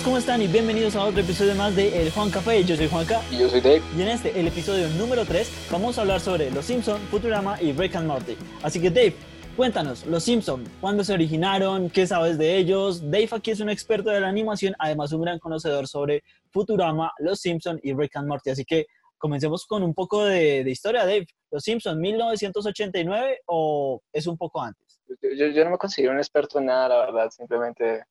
amigos, ¿cómo están? Y bienvenidos a otro episodio más de El Juan Café. Yo soy Juanca. Y yo soy Dave. Y en este, el episodio número 3, vamos a hablar sobre Los Simpson, Futurama y Rick and Morty. Así que Dave, cuéntanos, Los Simpson, ¿cuándo se originaron? ¿Qué sabes de ellos? Dave aquí es un experto de la animación, además un gran conocedor sobre Futurama, Los Simpson y Rick and Morty. Así que comencemos con un poco de, de historia, Dave. ¿Los Simpson 1989 o es un poco antes? Yo, yo no me considero un experto en nada, la verdad, simplemente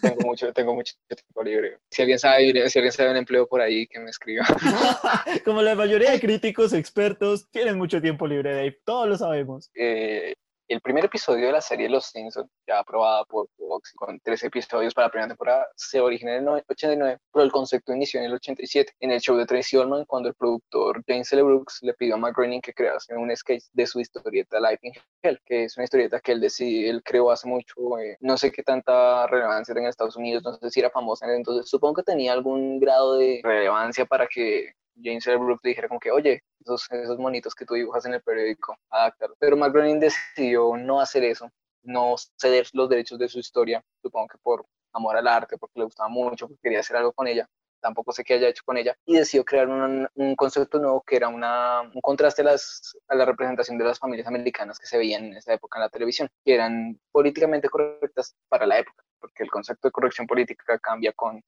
tengo mucho, tengo mucho tiempo libre. Si alguien sabe, si alguien sabe un empleo por ahí, que me escriba. Como la mayoría de críticos expertos tienen mucho tiempo libre, Dave. Todos lo sabemos. Eh, el primer episodio de la serie Los Simpsons, ya aprobada por Fox, con tres episodios para la primera temporada, se originó en el 89, pero el concepto inició en el 87, en el show de Tracy Ullman, cuando el productor James L. Brooks le pidió a Matt Groening que crease un sketch de su historieta Life in Hell, que es una historieta que él, decidió, él creó hace mucho, eh, no sé qué tanta relevancia tenía en Estados Unidos, no sé si era famosa en entonces, supongo que tenía algún grado de relevancia para que James. Brooks le dijera como que, oye, esos, esos monitos que tú dibujas en el periódico, adáptalo. Pero Matt Groening decidió no hacer eso, no ceder los derechos de su historia, supongo que por amor al arte, porque le gustaba mucho, porque quería hacer algo con ella, tampoco sé qué haya hecho con ella, y decidió crear un, un concepto nuevo que era una, un contraste a la representación de las familias americanas que se veían en esa época en la televisión, que eran políticamente correctas para la época, porque el concepto de corrección política cambia con,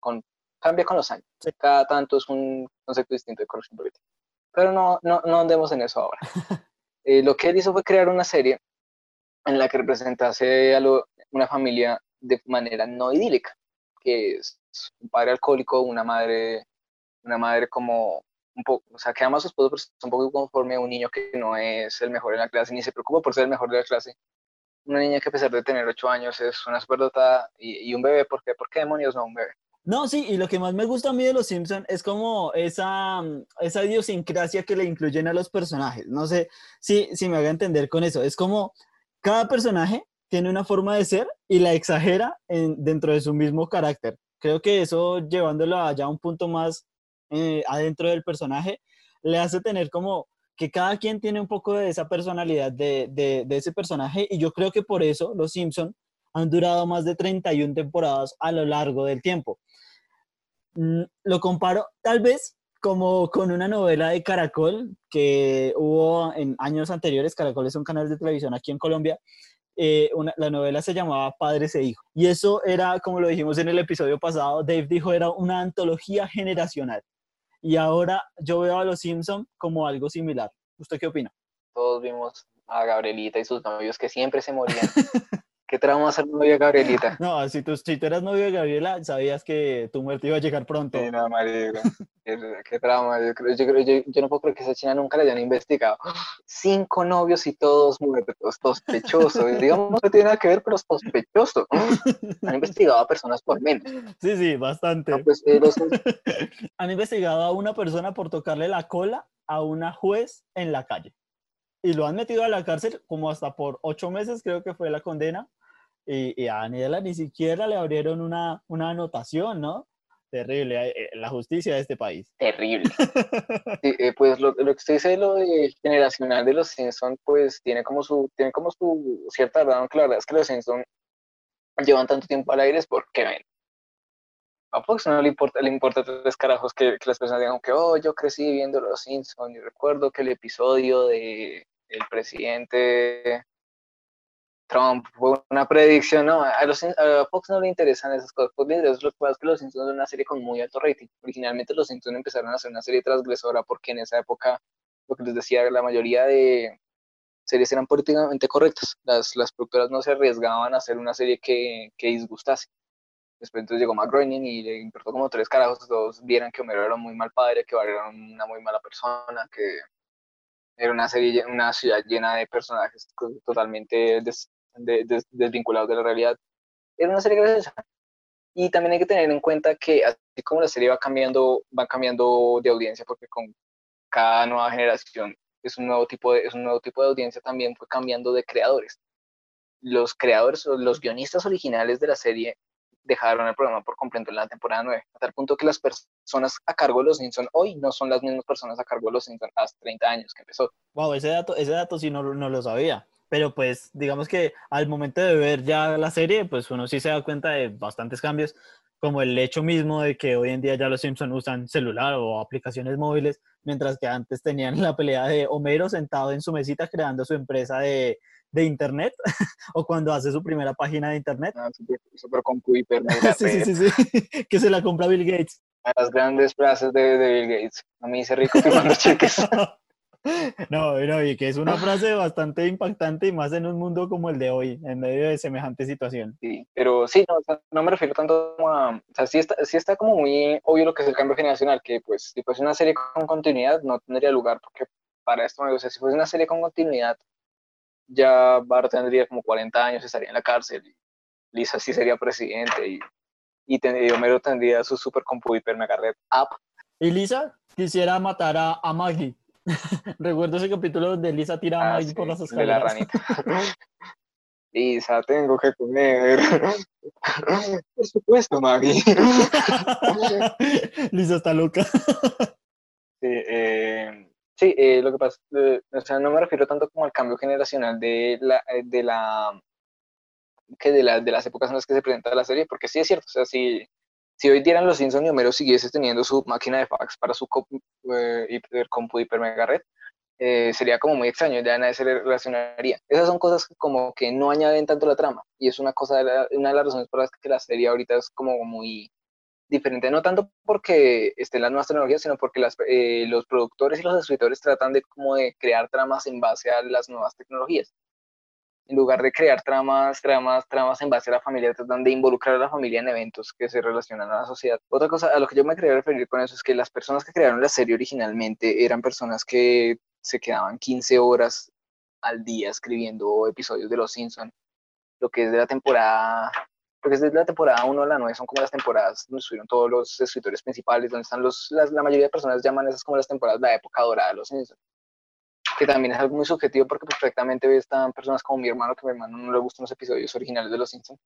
con cambia con los años. Cada tanto es un concepto distinto de corrección política. Pero no, no, no andemos en eso ahora. Eh, lo que él hizo fue crear una serie en la que representase a lo, una familia de manera no idílica, que es un padre alcohólico, una madre, una madre como un poco, o sea, que ama a su esposo, pero es un poco conforme a un niño que no es el mejor en la clase, ni se preocupa por ser el mejor de la clase. Una niña que a pesar de tener ocho años es una superdotada y, y un bebé, ¿por qué? ¿Por qué demonios no un bebé? No, sí, y lo que más me gusta a mí de Los Simpson es como esa, esa idiosincrasia que le incluyen a los personajes. No sé si, si me haga entender con eso. Es como cada personaje tiene una forma de ser y la exagera en, dentro de su mismo carácter. Creo que eso, llevándolo allá un punto más eh, adentro del personaje, le hace tener como que cada quien tiene un poco de esa personalidad de, de, de ese personaje y yo creo que por eso Los Simpson han durado más de 31 temporadas a lo largo del tiempo. Mm, lo comparo tal vez como con una novela de Caracol que hubo en años anteriores. Caracol es un canal de televisión aquí en Colombia. Eh, una, la novela se llamaba Padres e Hijos. Y eso era, como lo dijimos en el episodio pasado, Dave dijo, era una antología generacional. Y ahora yo veo a Los Simpson como algo similar. ¿Usted qué opina? Todos vimos a Gabrielita y sus novios que siempre se morían. ¿Qué trauma ser novio de Gabrielita? No, si tú, si tú eras novio de Gabriela, sabías que tu muerte iba a llegar pronto. Sí, no, marico. ¿Qué, qué trauma. Yo, creo, yo, creo, yo, yo, no puedo creer que esa china nunca la hayan investigado. Cinco novios y todos muertos, sospechosos. Digamos, no tiene nada que ver, pero sospechoso. Han investigado a personas por menos. Sí, sí, bastante. No, pues, eh, los... Han investigado a una persona por tocarle la cola a una juez en la calle. Y lo han metido a la cárcel como hasta por ocho meses, creo que fue la condena y, y, a Daniela ni siquiera le abrieron una, una anotación, ¿no? Terrible, eh, la justicia de este país. Terrible. Sí, eh, pues lo, lo, que usted dice de lo de generacional de los Simpsons, pues tiene como su, tiene como su cierta verdad, aunque la verdad es que los Simpsons llevan tanto tiempo al aire es porque ven. A Fox no le importa, le importa tres carajos que, que las personas digan que, oh, yo crecí viendo los Simpsons y recuerdo que el episodio de el presidente Trump fue una predicción, no, a, los, Fox no le interesan esas cosas, pues bien, eso lo que pasa es que Los Simpsons es una serie con muy alto rating. Originalmente Los Simpsons empezaron a hacer una serie transgresora porque en esa época, lo que les decía, la mayoría de series eran políticamente correctas. Las, las productoras no se arriesgaban a hacer una serie que, que disgustase. Después entonces llegó Matt Groening y le importó como tres carajos, todos vieran que Homero era un muy mal padre, que Bart era una muy mala persona, que era una serie, una ciudad llena de personajes totalmente des, de, des, desvinculados de la realidad. Era una serie graciosa. Y también hay que tener en cuenta que así como la serie va cambiando, va cambiando de audiencia, porque con cada nueva generación es un nuevo tipo de, es un nuevo tipo de audiencia, también fue cambiando de creadores. Los creadores, los guionistas originales de la serie dejaron el programa por completo en la temporada 9, a tal punto que las personas a cargo de los Simpsons hoy no son las mismas personas a cargo de los Simpsons hace 30 años que empezó. Wow, ese dato, ese dato sí no, no lo sabía. Pero pues digamos que al momento de ver ya la serie, pues uno sí se da cuenta de bastantes cambios. como el hecho mismo de que hoy en día ya los Simpson usan celular o aplicaciones móviles, mientras que antes tenían la pelea de Homero sentado en su mesita creando su empresa de, de internet o cuando hace su primera página de internet. Ah, super, super hiper, sí, sí, sí, sí, que se la compra Bill Gates. Las grandes frases de, de Bill Gates. A mí dice rico firmando cheques. No, no, y que es una frase bastante impactante y más en un mundo como el de hoy, en medio de semejante situación. Sí, pero sí, no, no me refiero tanto a, o sea, sí está, sí está como muy obvio lo que es el cambio generacional, que pues si fuese una serie con continuidad no tendría lugar, porque para esto, o sea, si fuese una serie con continuidad, ya Bart tendría como 40 años, estaría en la cárcel, y Lisa sí sería presidente, y, y, Homero tendría su super compu hiper mega red app. Y Lisa quisiera matar a, a Maggie. Recuerdo ese capítulo donde Lisa tira a ah, Maggie por las escaleras. De la ranita. Lisa, tengo que comer. Por supuesto, Maggie. Lisa está loca. Sí, eh, sí eh, lo que pasa, eh, o sea, no me refiero tanto como al cambio generacional de la, de la que de, la, de las épocas en las que se presenta la serie, porque sí es cierto, o sea, si, si hoy dieran los Simpsons y Homero siguiese teniendo su máquina de fax para su compu, eh, compu hiper mega red, eh, sería como muy extraño, ya nadie se relacionaría. Esas son cosas como que no añaden tanto la trama y es una cosa, de una de las razones por las que la serie ahorita es como muy diferente, no tanto porque estén las nuevas tecnologías, sino porque las, eh, los productores y los escritores tratan de como de crear tramas en base a las nuevas tecnologías en lugar de crear tramas, tramas, tramas en base a la familia, tratan de involucrar a la familia en eventos que se relacionan a la sociedad. Otra cosa a lo que yo me quería referir con eso es que las personas que crearon la serie originalmente eran personas que se quedaban 15 horas al día escribiendo episodios de Los Simpsons, lo que es de la temporada, porque es de la temporada 1 a la 9, son como las temporadas donde estuvieron todos los escritores principales, donde están los, la mayoría de personas llaman esas como las temporadas de la época dorada de Los Simpsons que también es algo muy subjetivo porque perfectamente están personas como mi hermano, que a mi hermano no le gustan los episodios originales de Los Simpsons.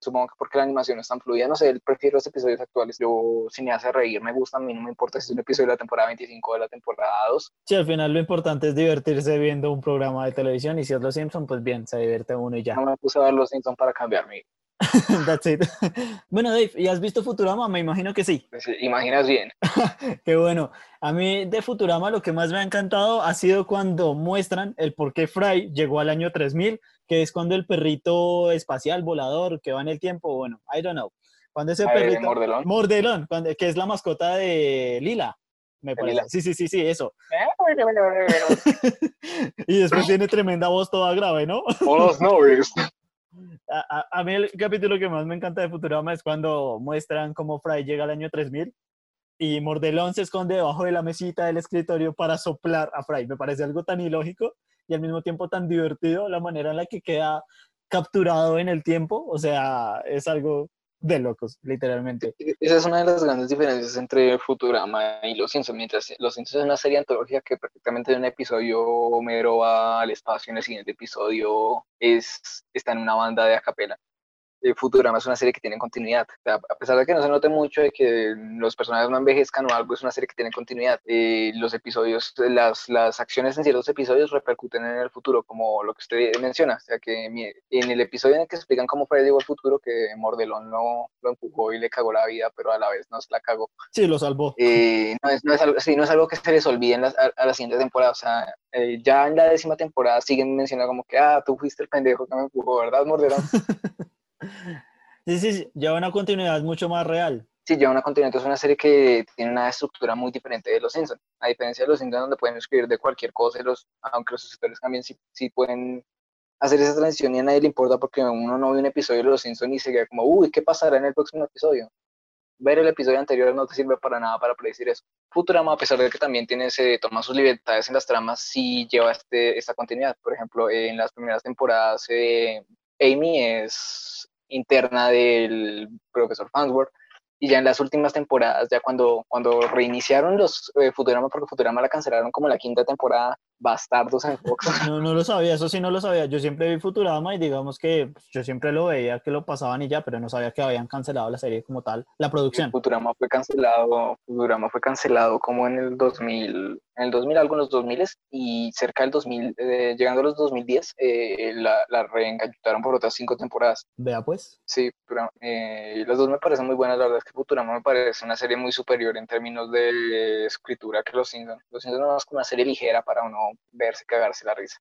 Supongo que porque la animación es tan fluida, no sé, él prefiere los episodios actuales. Yo, si me hace reír, me gusta, a mí no me importa si es un episodio de la temporada 25 o de la temporada 2. Sí, al final lo importante es divertirse viendo un programa de televisión y si es Los Simpsons, pues bien, se divierte uno y ya. No me puse a ver Los Simpsons para cambiarme. That's it. Bueno, Dave, ¿y has visto Futurama? Me imagino que sí. Pues, imaginas bien. Qué bueno. A mí de Futurama lo que más me ha encantado ha sido cuando muestran el por qué Fry llegó al año 3000, que es cuando el perrito espacial volador que va en el tiempo, bueno, I don't know. Cuando ese perrito... Mordelón. Mordelón, que es la mascota de Lila. Me parece. Sí, sí, sí, sí, eso. y después tiene tremenda voz toda grave, ¿no? Oh, no, a, a, mí el capítulo que más me encanta de Futurama es cuando muestran cómo Fry llega al año 3000 y Mordelón se esconde debajo de la mesita del escritorio para soplar a Fry. Me parece algo tan ilógico y al mismo tiempo tan divertido la manera en la que queda capturado en el tiempo. O sea, es algo de locos, literalmente. Esa es una de las grandes diferencias entre Futurama y Los Simpsons. Mientras Los Simpsons es una serie antológica que prácticamente en un episodio Homero va al espacio, en el siguiente episodio es, está en una banda de acapela. Eh, Futurama es una serie que tiene continuidad. a pesar de que no se note mucho de que los personajes no envejezcan o algo, es una serie que tiene continuidad. Eh, los episodios, las, las acciones en ciertos episodios repercuten en el futuro, como lo que usted menciona. O sea, que en el episodio en el que explican cómo fue llegó al futuro, que Mordelón no lo empujó y le cagó la vida, pero a la vez nos la cagó. Sí, lo salvó. Eh, no, es, no, es algo, sí, no es algo que se les olvide en la, a, la siguiente temporada. O sea, ya en la décima temporada siguen mencionando como que, ah, tú fuiste el pendejo que me empujó, ¿verdad, Mordelón? Sí, sí, sí, lleva una continuidad mucho más real. Sí, lleva una continuidad, es una serie que tiene una estructura muy diferente de Los Simpsons. A diferencia de Los Simpsons, donde pueden escribir de cualquier cosa, aunque los escritores también sí, sí, pueden hacer esa transición y a nadie le importa porque uno no ve un episodio de Los Simpsons y se queda como, uy, ¿qué pasará en el próximo episodio? Ver el episodio anterior no te sirve para nada para predecir eso. Futurama, a pesar de que también tiene ese, toma sus libertades en las tramas, sí lleva este, esta continuidad. Por ejemplo, en las primeras temporadas, eh, Amy es interna del profesor Fansworth. Y ya en las últimas temporadas, ya cuando, cuando reiniciaron los eh, Futurama, porque Futurama la cancelaron como la quinta temporada, bastardos en Fox. No, no lo sabía, eso sí no lo sabía. Yo siempre vi Futurama y digamos que pues, yo siempre lo veía que lo pasaban y ya, pero no sabía que habían cancelado la serie como tal, la producción. Futurama fue cancelado, Futurama fue cancelado como en el 2000, en el 2000, algo en los 2000 y cerca del 2000, eh, llegando a los 2010, eh, la, la por otras cinco temporadas. Vea pues. Sí, eh, las dos me parecen muy buenas, la verdad es que Futurama me parece una serie muy superior en términos de escritura que Los Simpsons. Los Simpsons no es como una serie ligera para uno verse, cagarse la risa.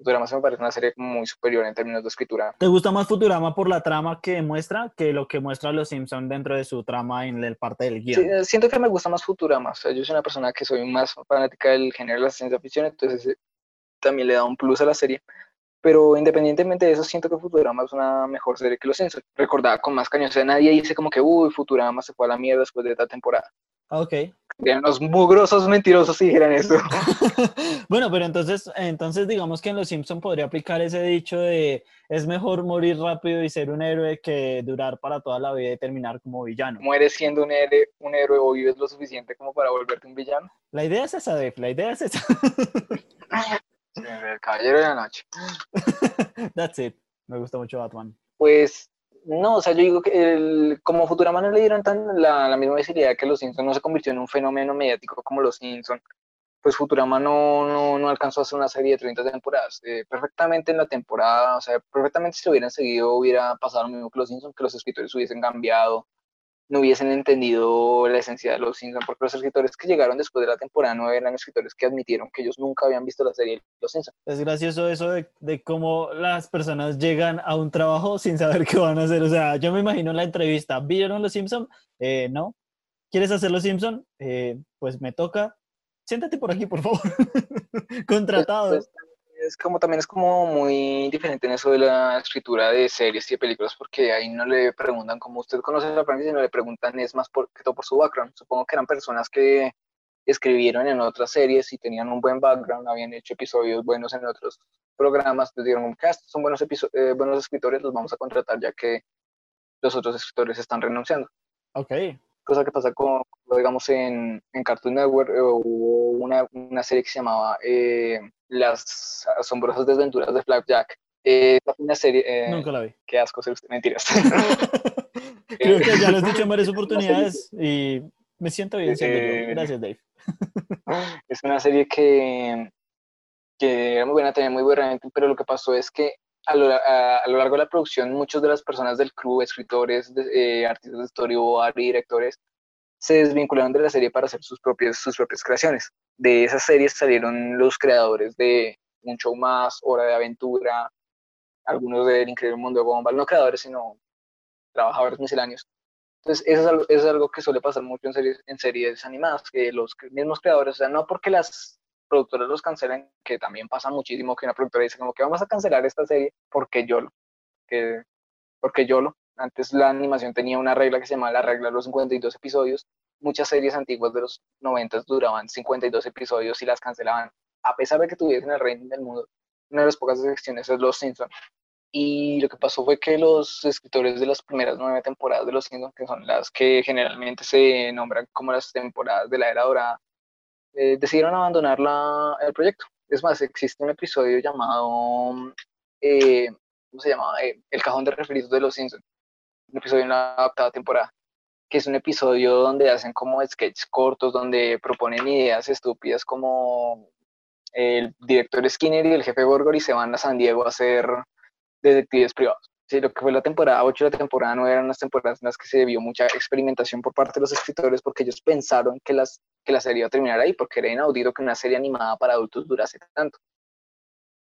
Futurama se me parece una serie muy superior en términos de escritura. ¿Te gusta más Futurama por la trama que muestra que lo que muestra Los Simpsons dentro de su trama en el parte del guion? Sí, siento que me gusta más Futurama. O sea, yo soy una persona que soy más fanática del género de la ciencia ficción, entonces eh, también le da un plus a la serie. Pero independientemente de eso, siento que Futurama es una mejor serie que Los Simpsons. Recordada con más caños. O sea, nadie dice como que, uy, Futurama se fue a la mierda después de esta temporada. Ah, ok. Los mugrosos mentirosos si dijeran eso. bueno, pero entonces, entonces digamos que en Los Simpson podría aplicar ese dicho de es mejor morir rápido y ser un héroe que durar para toda la vida y terminar como villano. ¿Mueres siendo un héroe, un héroe o vives lo suficiente como para volverte un villano? La idea es esa, Dave, la idea es esa. el caballero de la noche. That's it. Me gusta mucho Batman. Pues no, o sea, yo digo que el, como Futurama no le dieron tan la, la, misma visibilidad que Los Simpsons, no se convirtió en un fenómeno mediático como Los Simpsons, pues Futurama no, no, no alcanzó a hacer una serie de 30 temporadas. Eh, perfectamente en la temporada, o sea, perfectamente si hubieran seguido hubiera pasado lo mismo que Los Simpsons, que los escritores hubiesen cambiado, no hubiesen entendido la esencia de los Simpsons, porque los escritores que llegaron después de la temporada no eran escritores que admitieron que ellos nunca habían visto la serie Los Simpsons. Es gracioso eso de, de, cómo las personas llegan a un trabajo sin saber qué van a hacer. O sea, yo me imagino la entrevista, ¿vieron Los Simpsons? Eh, no. ¿Quieres hacer Los Simpsons? Eh, pues me toca. Siéntate por aquí, por favor. Contratado. Pues, pues, es como también es como muy diferente en eso de la escritura de series y de películas porque ahí no le preguntan como usted conoce la franquicia, no le preguntan es más por, que todo por su background. Supongo que eran personas que escribieron en otras series y tenían un buen background, habían hecho episodios buenos en otros programas, les dieron un cast, son buenos, eh, buenos escritores, los vamos a contratar ya que los otros escritores están renunciando. Ok. Cosa que pasa con, digamos, en, en Cartoon Network eh, hubo una, una, serie que se llamaba eh, las asombrosas desventuras de Flapjack. Eh, una serie. Eh, Nunca la vi. Qué asco ser usted. Mentiras. Creo que ya lo has dicho en varias oportunidades y me siento bien siendo Gracias, Dave. Es una serie que, que era muy buena, tenía muy buena, pero lo que pasó es que a lo, a, lo, largo de la producción, muchas de las personas del crew, escritores, eh, artistas de storyboard y directores, se desvincularon de la serie para hacer sus propias, sus propias creaciones. De esas series salieron los creadores de Un Show Más, Hora de Aventura, algunos del Increíble Mundo de Gumball, no creadores, sino trabajadores misceláneos. Entonces, eso es algo, es algo que suele pasar mucho en series, en series animadas, que los mismos creadores, o sea, no porque las productoras los cancelen, que también pasa muchísimo que una productora dice como que vamos a cancelar esta serie porque yo lo, que, porque yo lo, antes la animación tenía una regla que se llamaba la regla de los 52 episodios. Muchas series antiguas de los 90 duraban 52 episodios y las cancelaban, a pesar de que tuviesen el reino del mundo. Una de las pocas excepciones es Los Simpsons. Y lo que pasó fue que los escritores de las primeras nueve temporadas de Los Simpsons, que son las que generalmente se nombran como las temporadas de la era dorada, eh, decidieron abandonar la, el proyecto. Es más, existe un episodio llamado, eh, ¿cómo se? Eh, el cajón de referidos de Los Simpsons, un episodio en la octava temporada, que es un episodio donde hacen como sketches cortos, donde proponen ideas estúpidas como el director Skinner y el jefe Gorgory se van a San Diego a ser detectives privados. Sí, lo que fue la temporada 8 y la temporada 9 eran unas temporadas en las que se vio mucha experimentación por parte de los escritores porque ellos pensaron que, las, que la serie iba a terminar ahí, porque era inaudito que una serie animada para adultos durase tanto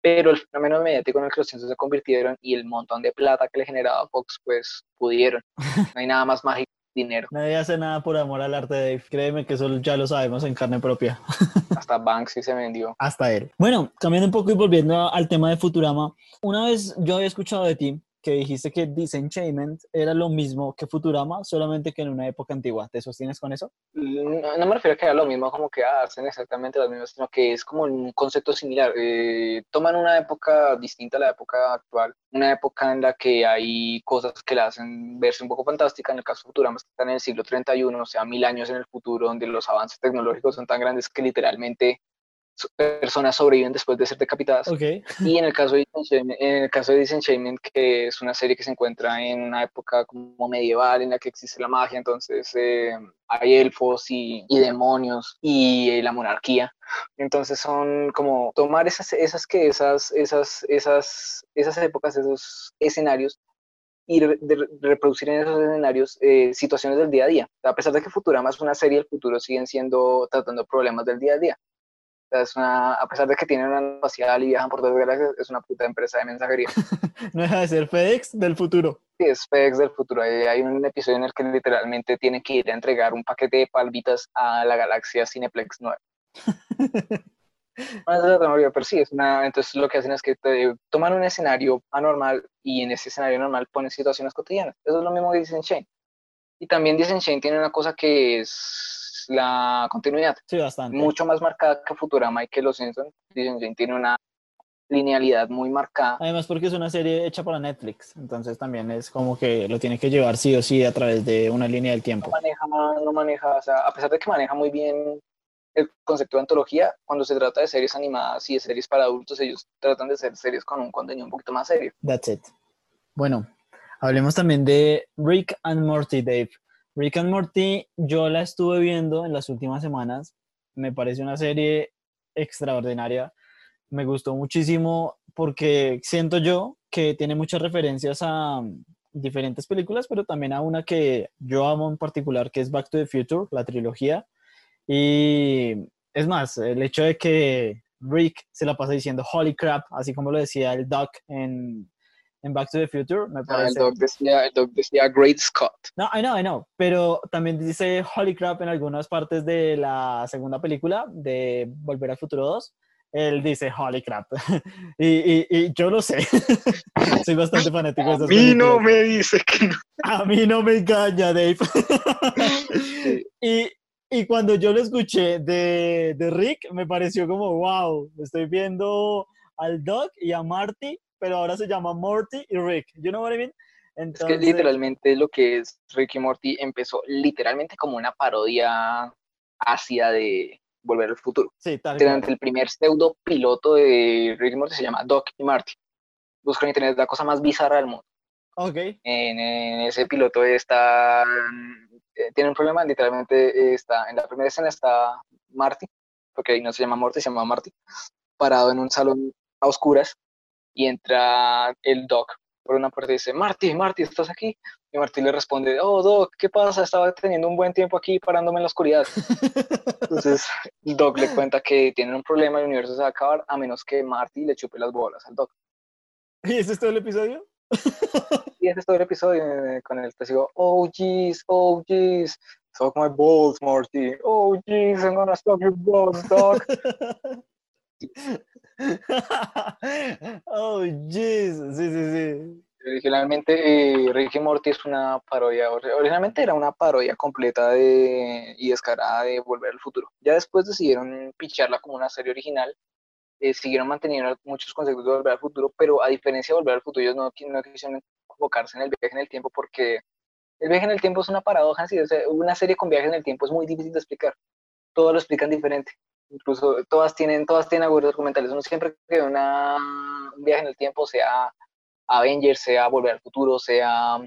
pero el fenómeno mediático en el que los Simpsons se convirtieron y el montón de plata que le generaba Fox, pues pudieron. No hay nada más mágico dinero. Nadie hace nada por amor al arte de Dave. Créeme que eso ya lo sabemos en carne propia. Hasta Banksy se vendió. Hasta él. Bueno, cambiando un poco y volviendo al tema de Futurama, una vez yo había escuchado de ti que dijiste que Disenchantment era lo mismo que Futurama, solamente que en una época antigua. ¿Te sostienes con eso? No, me refiero a que era lo mismo como que hacen exactamente las mismas, sino que es como un concepto similar. Eh, toman una época distinta a la época actual, una época en la que hay cosas que la hacen verse un poco fantástica. En el caso de Futurama están en el siglo 31, o sea, mil años en el futuro, donde los avances tecnológicos son tan grandes que literalmente personas sobreviven después de ser decapitadas. Ok. Y en el caso de en el caso de Disenchantment, que es una serie que se encuentra en una época como medieval en la que existe la magia, entonces eh, hay elfos y, y demonios y eh, la monarquía. Entonces son como tomar esas, esas que esas, esas, esas, esas épocas, esos escenarios y re- reproducir en esos escenarios eh, situaciones del día a día. A pesar de que Futurama es una serie, el futuro siguen siendo tratando problemas del día a día. Sea, es una, a pesar de que tienen una espacial y viajan por todas las galaxias, es una puta empresa de mensajería. No deja de ser FedEx del futuro. Sí, es FedEx del futuro. Hay, hay un episodio en el que literalmente tienen que ir a entregar un paquete de palmitas a la galaxia Cineplex 9. No es de la tecnología, pero sí, es una, entonces lo que hacen es que te, toman un escenario anormal y en ese escenario normal ponen situaciones cotidianas. Eso es lo mismo que dicen Shane. Y también dicen Shane tiene una cosa que es la continuidad, Sí, bastante. mucho más marcada que Futurama y que Los Simpsons. Dicen Shane tiene una linealidad muy marcada. Además porque es una serie hecha para Netflix, entonces también es como que lo tiene que llevar sí o sí a través de una línea del No tiempo. maneja, no maneja, o sea, a pesar de que maneja muy bien el concepto de antología, cuando se trata de series animadas y de series para adultos, ellos tratan de ser series con un contenido un poquito más serio. That's it. Bueno, hablemos también de Rick and Morty, Dave. Rick and Morty, yo la estuve viendo en las últimas semanas. Me parece una serie extraordinaria. Me gustó muchísimo porque siento yo que tiene muchas referencias a mm, diferentes películas, pero también a una que yo amo en particular, que es Back to the Future, la trilogía. Y es más, el hecho de que Rick se la pasa diciendo holy crap, así como lo decía el Doc en, en Back to the Future, me Ah, el, parece. doc decía, el doc decía Great Scott. No, I know, I know, pero también dice holy crap en algunas partes de la segunda película de Volver al Futuro 2. Él dice holy crap. y, y, y yo lo sé. Soy bastante fanático de A esas mí no películas. me dice que no. A mí no me engaña, Dave. y, y cuando yo lo escuché de, de Rick, me pareció como, wow, estoy viendo al Doc y a Marty, pero ahora se llama Morty y Rick. You know what I mean? Es Entonces, que literalmente lo que es Ricky Morty empezó literalmente como una parodia ácida de Volver al Futuro. Sí, tal. Literalmente el primer pseudo piloto de Ricky Morty se llama Doc y Marty. Busca en internet es la cosa más bizarra del mundo. Ok. en, en ese piloto está, eh, tiene un problema, literalmente está, en la primera escena está Marty, porque ahí no se llama Morty, se llama Marty, parado en un salón a oscuras y entra el Doc por una puerta y dice, Marty, Marty, ¿estás aquí? Y Marty le responde, oh Doc, ¿qué pasa? Estaba teniendo un buen tiempo aquí parándome en la oscuridad. Entonces el Doc le cuenta que tienen un problema, el universo se va a acabar a menos que Marty le chupe las bolas al Doc. ¿Y ese es todo el episodio? Y ese es todo el episodio eh, con el testigo, oh jeez, oh jeez, suck my balls, Morty. Oh jeez, I'm gonna suck your balls, dog. oh, jeez. Sí, sí, sí. Originalmente eh, Rick y Morty es una parodia, ori- originalmente era una parodia completa de, y descarada de Volver al Futuro. Ya después decidieron picharla como una serie original, eh, siguieron manteniendo muchos conceptos de Volver al Futuro, pero a diferencia de Volver al Futuro, ellos no, no quisieron enfocarse en el viaje en el tiempo porque el viaje en el tiempo es una paradoja, sí, o una serie con viajes en el tiempo es muy difícil de explicar, todos lo explican diferente. Incluso todas tienen, todas tienen agujeros documentales. Uno siempre que una, un viaje en el tiempo, sea Avengers, sea Volver al Futuro, sea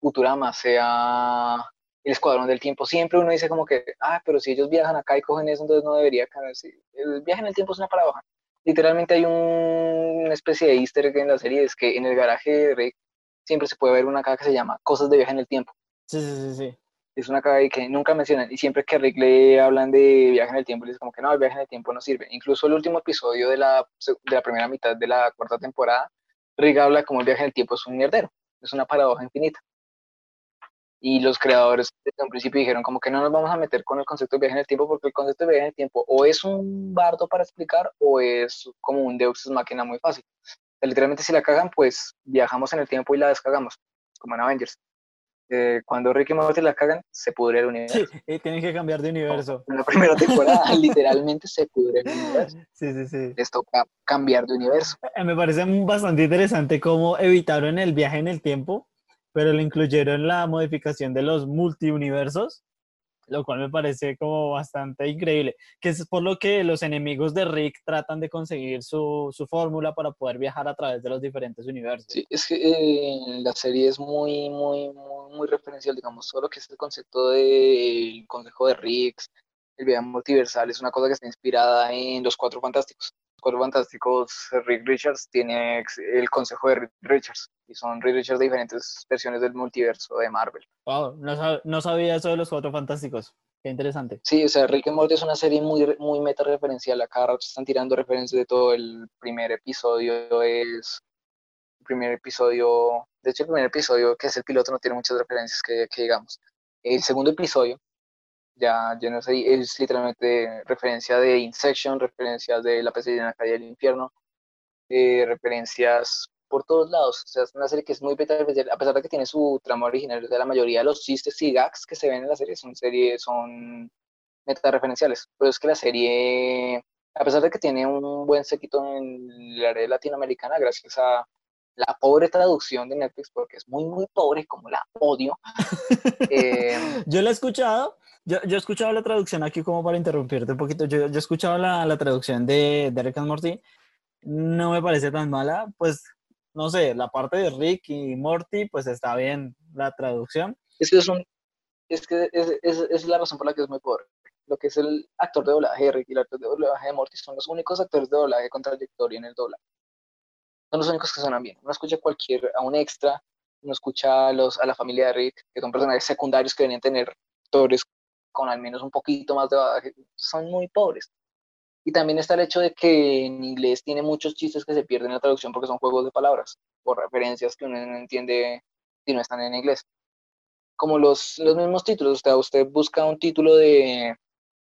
Futurama, sea El Escuadrón del Tiempo, siempre uno dice como que, ah, pero si ellos viajan acá y cogen eso, entonces no debería caer. Sí, El viaje en el tiempo es una paradoja. Literalmente hay un- una especie de easter egg en la serie, es que en el garaje de Rick siempre se puede ver una caja que se llama Cosas de viaje en el tiempo. Sí, sí, sí, sí. Es una caja que nunca mencionan y siempre que a Rick le hablan de viaje en el tiempo, le dicen como que no, el viaje en el tiempo no sirve. Incluso el último episodio de la, de la primera mitad de la cuarta temporada, Rick habla como el viaje en el tiempo es un mierdero, es una paradoja infinita. Y los creadores desde un principio dijeron como que no nos vamos a meter con el concepto de viaje en el tiempo porque el concepto de viaje en el tiempo o es un bardo para explicar o es como un Deus Ex Máquina muy fácil. Literalmente si la cagan, pues viajamos en el tiempo y la descagamos, como en Avengers. Eh, cuando Rick y Morty la cagan, se pudre el universo. Sí, y tienen que cambiar de universo. En la primera temporada literalmente se pudre el universo. Sí, sí, sí. Les toca cambiar de universo. Eh, Me parece bastante interesante cómo evitaron el viaje en el tiempo, pero lo incluyeron la modificación de los multiuniversos. Lo cual me parece como bastante increíble, que es por lo que los enemigos de Rick tratan de conseguir su, su fórmula para poder viajar a través de los diferentes universos. Sí, es que eh, la serie es muy, muy, muy, muy referencial, digamos, todo lo que es el concepto del consejo de Rick, el viaje multiversal, es una cosa que está inspirada en los Cuatro Fantásticos. Los Cuatro Fantásticos, Rick Richards tiene el consejo de Rick Richards, y son Richards de diferentes versiones del multiverso de Marvel. Wow, no, no sabía eso de los Cuatro Fantásticos. Qué interesante. Sí, o sea, Rick and Morty es una serie muy, muy meta referencial. A cada rato están tirando referencias de todo. El primer episodio es. El primer episodio. De hecho, el primer episodio, que es el piloto, no tiene muchas referencias que, que digamos. El segundo episodio, ya, yo no sé, es literalmente referencia de Insection, referencias de La pesadilla en la calle del infierno, eh, referencias por todos lados. O sea, es una serie que es muy beta a pesar de que tiene su trama original. O sea, la mayoría de los chistes y gags que se ven en la serie son, serie, son meta-referenciales. Pero es que la serie, a pesar de que tiene un buen sequito en la red latinoamericana, gracias a la pobre traducción de Netflix, porque es muy, muy pobre, como la odio. Eh, yo la he escuchado, yo, yo, he escuchado la traducción aquí como para interrumpirte un poquito, yo, yo he escuchado la, la traducción de, de Rick and Morty, no me parece tan mala, pues no sé, la parte de Rick y Morty, pues está bien la traducción. Es que es un, es que es, la razón por la que es muy pobre. Lo que es el actor de doblaje de Rick y el actor de doblaje de Morty son los únicos actores de doblaje con trayectoria en el doblaje. Son los únicos que suenan bien. Uno escucha cualquier, a un extra, uno escucha a, los, a la familia de Rick, que son personajes secundarios que a tener actores con al menos un poquito más de doblaje. Son muy pobres. Y también está el hecho de que en inglés tiene muchos chistes que se pierden en la traducción porque son juegos de palabras, por referencias que uno no entiende si no están en inglés. Como los, los mismos títulos, usted, usted busca un título de,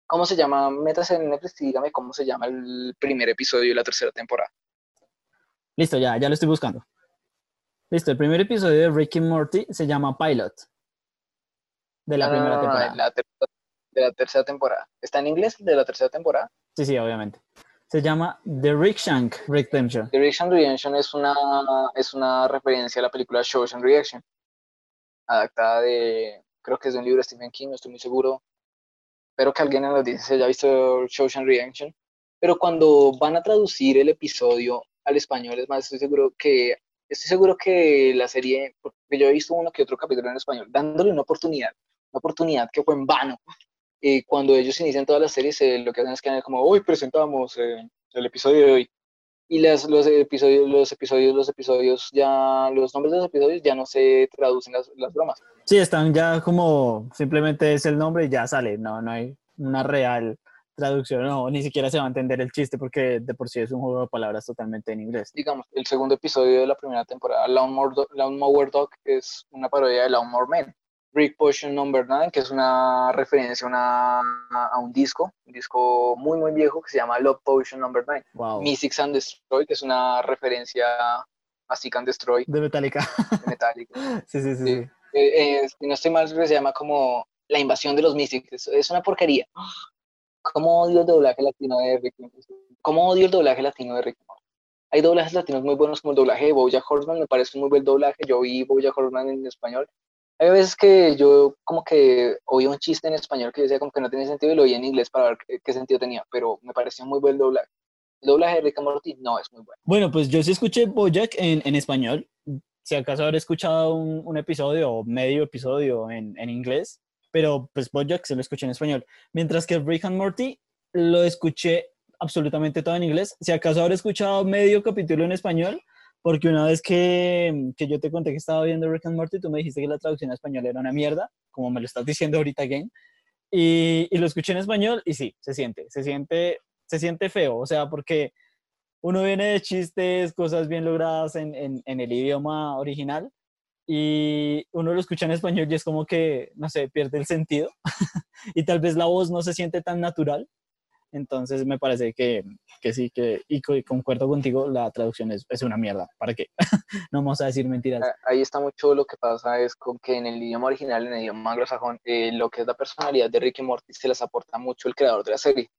¿cómo se llama? Métase en Netflix y dígame cómo se llama el primer episodio de la tercera temporada. Listo, ya, ya lo estoy buscando. Listo, el primer episodio de Ricky Morty se llama Pilot. De la primera temporada de la tercera temporada. ¿Está en inglés de la tercera temporada? Sí, sí, obviamente. Se llama The Rick Shank Redemption. The Rick Shank Redemption es una, es una referencia a la película and Reaction, adaptada de, creo que es de un libro de Stephen King, no estoy muy seguro. Espero que alguien en la se haya visto and Reaction. Pero cuando van a traducir el episodio al español, es más, estoy seguro que estoy seguro que la serie, porque yo he visto uno que otro capítulo en español, dándole una oportunidad, una oportunidad que fue en vano, y cuando ellos inician todas las series, eh, lo que hacen es que como, hoy presentamos eh, el episodio de hoy. Y las, los episodios, los episodios, los episodios, ya, los nombres de los episodios ya no se traducen las, las bromas. Sí, están ya como, simplemente es el nombre y ya sale, no, no hay una real traducción, no, ni siquiera se va a entender el chiste porque de por sí es un juego de palabras totalmente en inglés. Digamos, el segundo episodio de la primera temporada, Lawnmower Dog, es una parodia de Lawnmower Man. Rick Potion Number 9, que es una referencia una, a un disco, un disco muy, muy viejo que se llama Love Potion Number 9. Wow. Mystics and Destroy, que es una referencia a Seek and Destroy. De Metallica. De Metallica. sí, sí, sí. sí. Eh, no estoy mal, se llama como La invasión de los Mystics. Es una porquería. ¿Cómo odio el doblaje latino de Rick? ¿Cómo odio el doblaje latino de Rick? Hay doblajes latinos muy buenos como el doblaje de Bojack Horseman, me parece un muy buen doblaje. Yo vi Bojack Horseman en español hay veces que yo como que oí un chiste en español que decía como que no tenía sentido y lo oí en inglés para ver qué, sentido tenía, pero me pareció muy buen doblaje. El doblaje de Rick and Morty no es muy bueno. Bueno, pues yo sí escuché Bojack en, en español. Si acaso habré escuchado un, un episodio o medio episodio en, en, inglés, pero pues Bojack se lo escuché en español. Mientras que Rick and Morty lo escuché absolutamente todo en inglés. Si acaso habré escuchado medio capítulo en español, porque una vez que, que, yo te conté que estaba viendo Rick and Morty, tú me dijiste que la traducción en español era una mierda, como me lo estás diciendo ahorita, Game. Y, y, lo escuché en español y sí, se siente, se siente, se siente feo, o sea, porque uno viene de chistes, cosas bien logradas en, en, en el idioma original y uno lo escucha en español y es como que, no sé, pierde el sentido y tal vez la voz no se siente tan natural entonces me parece que, que sí, que, y concuerdo contigo, la traducción es, es una mierda. ¿Para qué? no vamos a decir mentiras. Ahí está mucho lo que pasa, es con que en el idioma original, en el idioma anglosajón, eh, lo que es la personalidad de Ricky Morty se las aporta mucho el creador de la serie.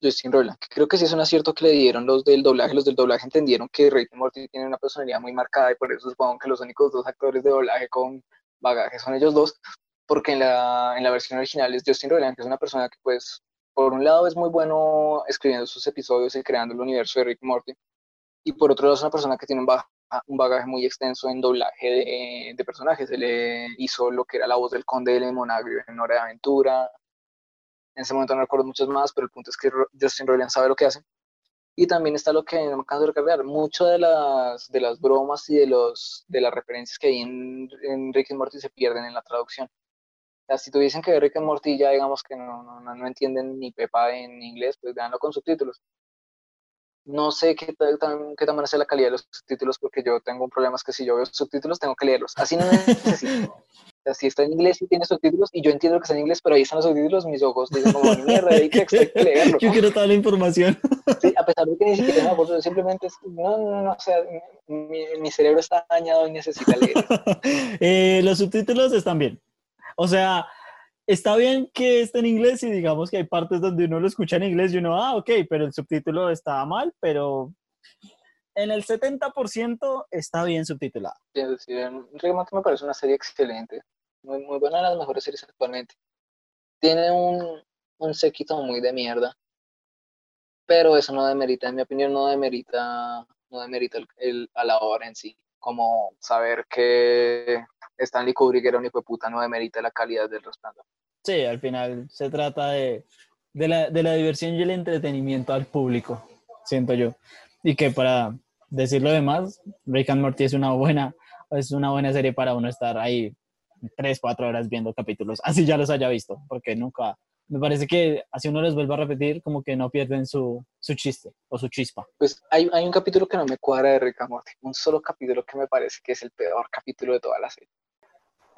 Justin Roiland, creo que sí es un acierto que le dieron los del doblaje, los del doblaje entendieron que Ricky Morty tiene una personalidad muy marcada y por eso supongo que los únicos dos actores de doblaje con bagaje son ellos dos, porque en la, en la versión original es Justin Roiland, que es una persona que pues por un lado es muy bueno escribiendo sus episodios y creando el universo de Rick Morty, y por otro lado es una persona que tiene un, un bagaje muy extenso en doblaje de, de, personajes. Él eh, hizo lo que era la voz del conde de Monagrio en Hora de Aventura. En ese momento no recuerdo muchos más, pero el punto es que Justin Roiland sabe lo que hace. Y también está lo que no me canso de recargar, mucho de las, de las bromas y de, los, de las referencias que hay en, en Rick y Morty se pierden en la traducción si tuviesen que ver Rick and Morty ya digamos que no, no, no entienden ni pepa en inglés, pues veanlo con subtítulos. No sé qué, tan, qué tan la calidad de los subtítulos porque yo tengo un problema, es que si yo veo subtítulos tengo que leerlos. Así no necesito. O si está en inglés y tiene subtítulos y yo entiendo que está en inglés, pero ahí están los subtítulos, mis ojos dicen como, mierda, hay que, leerlo. Yo quiero toda la información. Sí, a pesar de que ni siquiera me simplemente es, no, no, no, o sea, mi, mi cerebro está dañado y necesita leer. eh, los subtítulos están bien. O sea, está bien que esté en inglés y digamos que hay partes donde uno lo escucha en inglés y uno, ah, ok, pero el subtítulo está mal, pero en el 70% está bien subtitulado. Sí, sí, realmente me parece una serie excelente, muy, muy buena, de las mejores series actualmente. Tiene un, un séquito muy de mierda, pero eso no demerita, en mi opinión, no demerita, no demerita el, a la obra en sí, como saber que Stanley Kubrick era un hijo de puta, no demerita la calidad del resplandor. Sí, al final se trata de, de, la, de la diversión y el entretenimiento al público, siento yo. Y que para decirlo demás, Rick and Morty es una buena, es una buena serie para uno estar ahí tres, cuatro horas viendo capítulos, así ya los haya visto, porque nunca, me parece que así uno les vuelve a repetir, como que no pierden su, su chiste o su chispa. Pues hay, hay, un capítulo que no me cuadra de Rick and Morty, un solo capítulo que me parece que es el peor capítulo de toda la serie.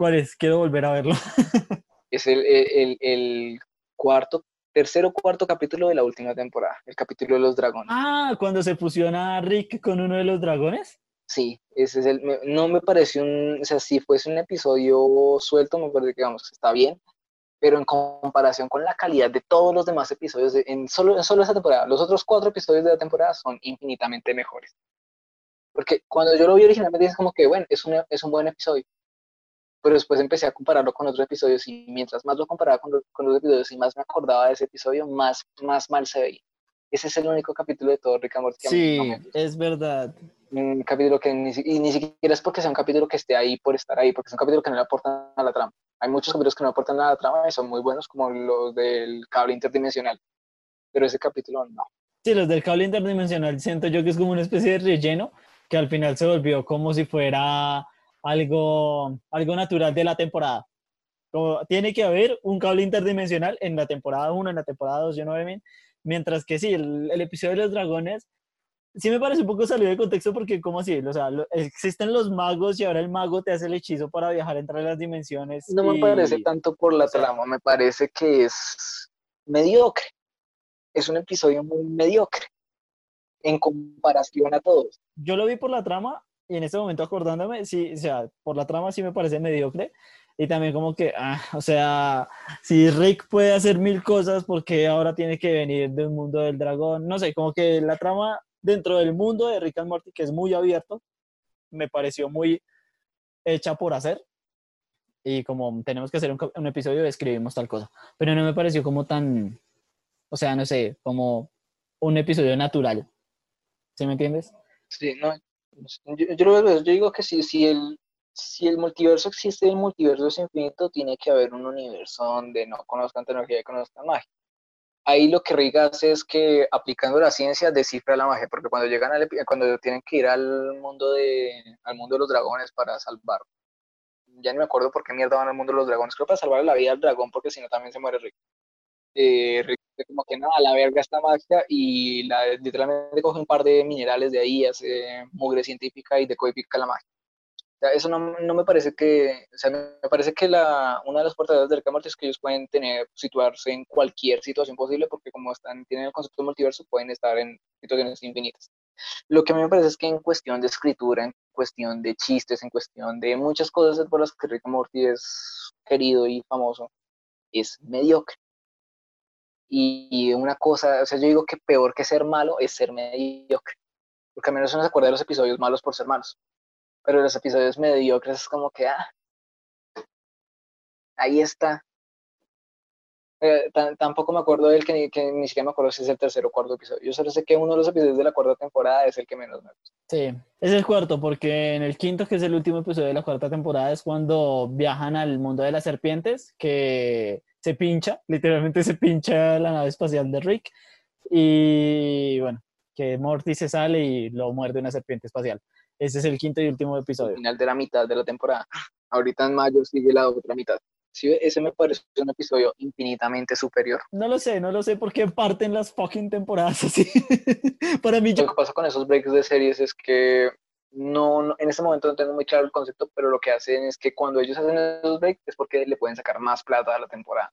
¿Cuál es? Quiero volver a verlo. es el, el, el cuarto, tercer o cuarto capítulo de la última temporada, el capítulo de los dragones. Ah, cuando se fusiona Rick con uno de los dragones. Sí, ese es el, no me pareció un, o sea, si fuese un episodio suelto, me parece que, vamos, está bien, pero en comparación con la calidad de todos los demás episodios, en, solo, en solo esa temporada, los otros cuatro episodios de la temporada son infinitamente mejores. Porque cuando yo lo vi originalmente es como que, bueno, es, un es un buen episodio, pero después empecé a compararlo con otros episodios y mientras más lo comparaba con, con los episodios y más me acordaba de ese episodio, más, más mal se veía. Ese es el único capítulo de todo Rick and Morty. Sí, es verdad. Un capítulo que ni, y ni siquiera es porque sea un capítulo que esté ahí por estar ahí, porque es un capítulo que no le aportan a la trama. Hay muchos capítulos que no aportan nada a la trama y son muy buenos, como los del cable interdimensional. Pero ese capítulo no. Sí, los del cable interdimensional siento yo que es como una especie de relleno que al final se volvió como si fuera algo, algo natural de la temporada. Como, tiene que haber un cable interdimensional en la temporada 1, en la temporada 2, yo no veo Mientras que sí, el, el, episodio de los dragones sí me parece un poco salido de contexto porque, ¿cómo así? O sea, existen los magos y ahora el mago te hace el hechizo para viajar entre las dimensiones. No me parece tanto por la trama, me parece que es mediocre. Es un episodio muy mediocre en comparación a todos. Yo lo vi por la trama y en este momento acordándome, sí, o sea, por la trama sí me parece mediocre. Y también como que, ah, o sea, si Rick puede hacer mil cosas, porque ahora tiene que venir del mundo del dragón? No sé, como que la trama dentro del mundo de Rick and Morty, que es muy abierto, me pareció muy hecha por hacer. Y como tenemos que hacer un, un episodio, escribimos tal cosa. Pero no me pareció como tan, o sea, no sé, como un episodio natural. ¿Sí me entiendes? Sí, no, yo, digo que si, el, si el multiverso existe, el multiverso es infinito, tiene que haber un universo donde no conozcan tecnología y conozcan magia. Ahí lo que hace es que aplicando la ciencia descifra la magia, porque cuando llegan al, cuando tienen que ir al mundo de al mundo de los dragones para salvar, ya ni me acuerdo por qué mierda van al mundo de los dragones, creo para salvar la vida al dragón, porque si no también se muere Rick. Eh, como que nada, la verga esta magia y la, literalmente coge un par de minerales de ahí, hace mugre científica y decodifica la magia. O sea, eso no, no, me parece que, o sea, me parece que la, una de las puertas del Rick es que ellos pueden tener, situarse en cualquier situación posible porque como están, tienen el concepto de multiverso, pueden estar en situaciones infinitas. Lo que a mí me parece es que en cuestión de escritura, en cuestión de chistes, en cuestión de muchas cosas por las que Rick Morty es querido y famoso, es mediocre. Y una cosa, o sea, yo digo que peor que ser malo es ser mediocre. Porque al menos uno se acuerda de los episodios malos por ser malos. Pero los episodios mediocres es como que, ah, ahí está. Eh, tampoco me acuerdo del que, que, ni siquiera me acuerdo si es el tercer o cuarto episodio. Yo solo sé que uno de los episodios de la cuarta temporada es el que menos me gusta. Sí, es el cuarto, porque en el quinto, que es el último episodio de la cuarta temporada, es cuando viajan al mundo de las serpientes, que se pincha, literalmente se pincha la nave espacial de Rick. Y bueno, que Morty se sale y lo muerde una serpiente espacial. Ese es el quinto y último episodio. final de la mitad de la temporada. Ahorita en mayo sigue la otra mitad. Sí, ese me parece un episodio infinitamente superior. No lo sé, no lo sé por qué parten las fucking temporadas así. Para mí, Lo que pasa con esos breaks de series es que no, en ese momento no tengo muy claro el concepto, pero lo que hacen es que cuando ellos hacen esos breaks es porque le pueden sacar más plata a la temporada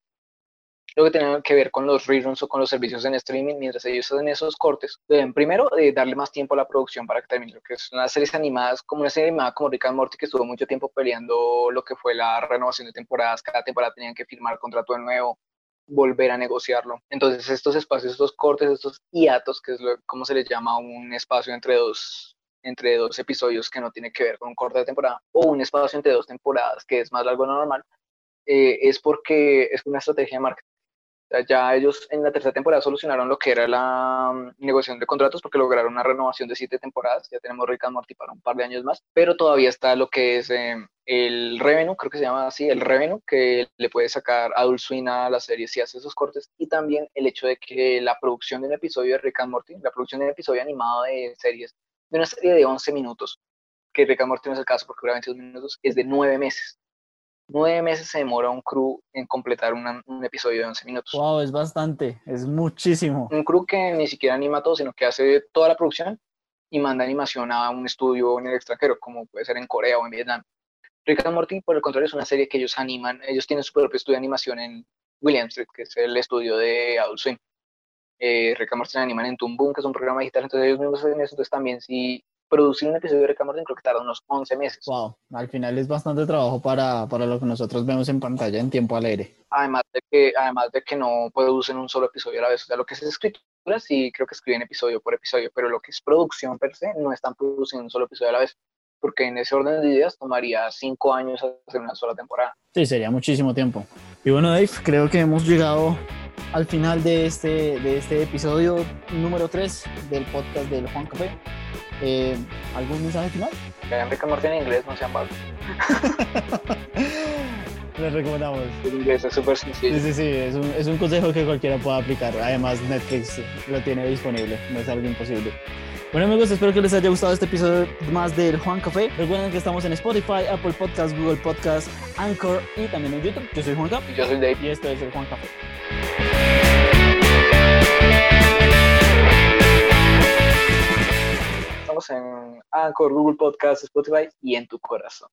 lo que tiene que ver con los reruns o con los servicios en streaming, mientras ellos hacen esos cortes, deben primero eh, darle más tiempo a la producción para que termine, lo que es una series animadas, como una serie animada como Rick and Morty, que estuvo mucho tiempo peleando lo que fue la renovación de temporadas, cada temporada tenían que firmar contrato de nuevo, volver a negociarlo. Entonces estos espacios, estos cortes, estos hiatos, que es lo, como se les llama un espacio entre dos entre dos episodios que no tiene que ver con un corte de temporada o un espacio entre dos temporadas que es más largo de lo normal, eh, es porque es una estrategia de marketing ya ellos en la tercera temporada solucionaron lo que era la mm, negociación de contratos porque lograron una renovación de siete temporadas. Ya tenemos Rick and Morty para un par de años más, pero todavía está lo que es em, el revenue, creo que se llama así, el revenue que le puede sacar Adult Swim a la serie si hace esos cortes y también el hecho de que la producción de un episodio de Rick and Morty, la producción de un episodio animado de series, de una serie de 11 minutos, que Rick and Morty no es el caso porque dura 22 minutos, es de 9 meses nueve meses se demora un crew en completar un episodio de 11 minutos. Wow, es bastante, es muchísimo. Un crew que ni siquiera anima todo, sino que hace toda la producción y manda animación a un estudio en el extranjero, como puede ser en Corea o en Vietnam. Rick and Morty, por el contrario, es una serie que ellos animan, ellos tienen su propio estudio de animación en William Street, que es el estudio de Adult Swim. Eh, and Morty animan en Boom, que es un programa digital, entonces ellos mismos hacen eso, entonces también si producir un episodio de Morty creo que tarda unos 11 meses. Wow, al final es bastante trabajo para, para lo que nosotros vemos en pantalla en tiempo alegre. Además de que, además de que no producen un solo episodio a la vez, o sea, lo que es escritura sí creo que escriben episodio por episodio, pero lo que es producción per se no están produciendo un solo episodio a la vez, porque en ese orden de ideas tomaría 5 años hacer una sola temporada. Sí, sería muchísimo tiempo. Y bueno, Dave, creo que hemos llegado al final de este, de este episodio número 3 del podcast del Juan Café. Eh, ¿Algún mensaje final? Vean Rick and en inglés, no sean vagos. Les recomendamos. El inglés es súper sencillo. Sí, sí, sí, es un, es un consejo que cualquiera pueda aplicar. Además, Netflix lo tiene disponible, no es algo imposible. Bueno amigos, espero que les haya gustado este episodio más del Juan Café. Recuerden que estamos en Spotify, Apple Podcast, Google Podcast, Anchor y también en YouTube. Yo soy Juan Café. Y yo soy Dave. Y esto es el Juan Café. en Anchor, Google Podcast, Spotify y en tu corazón.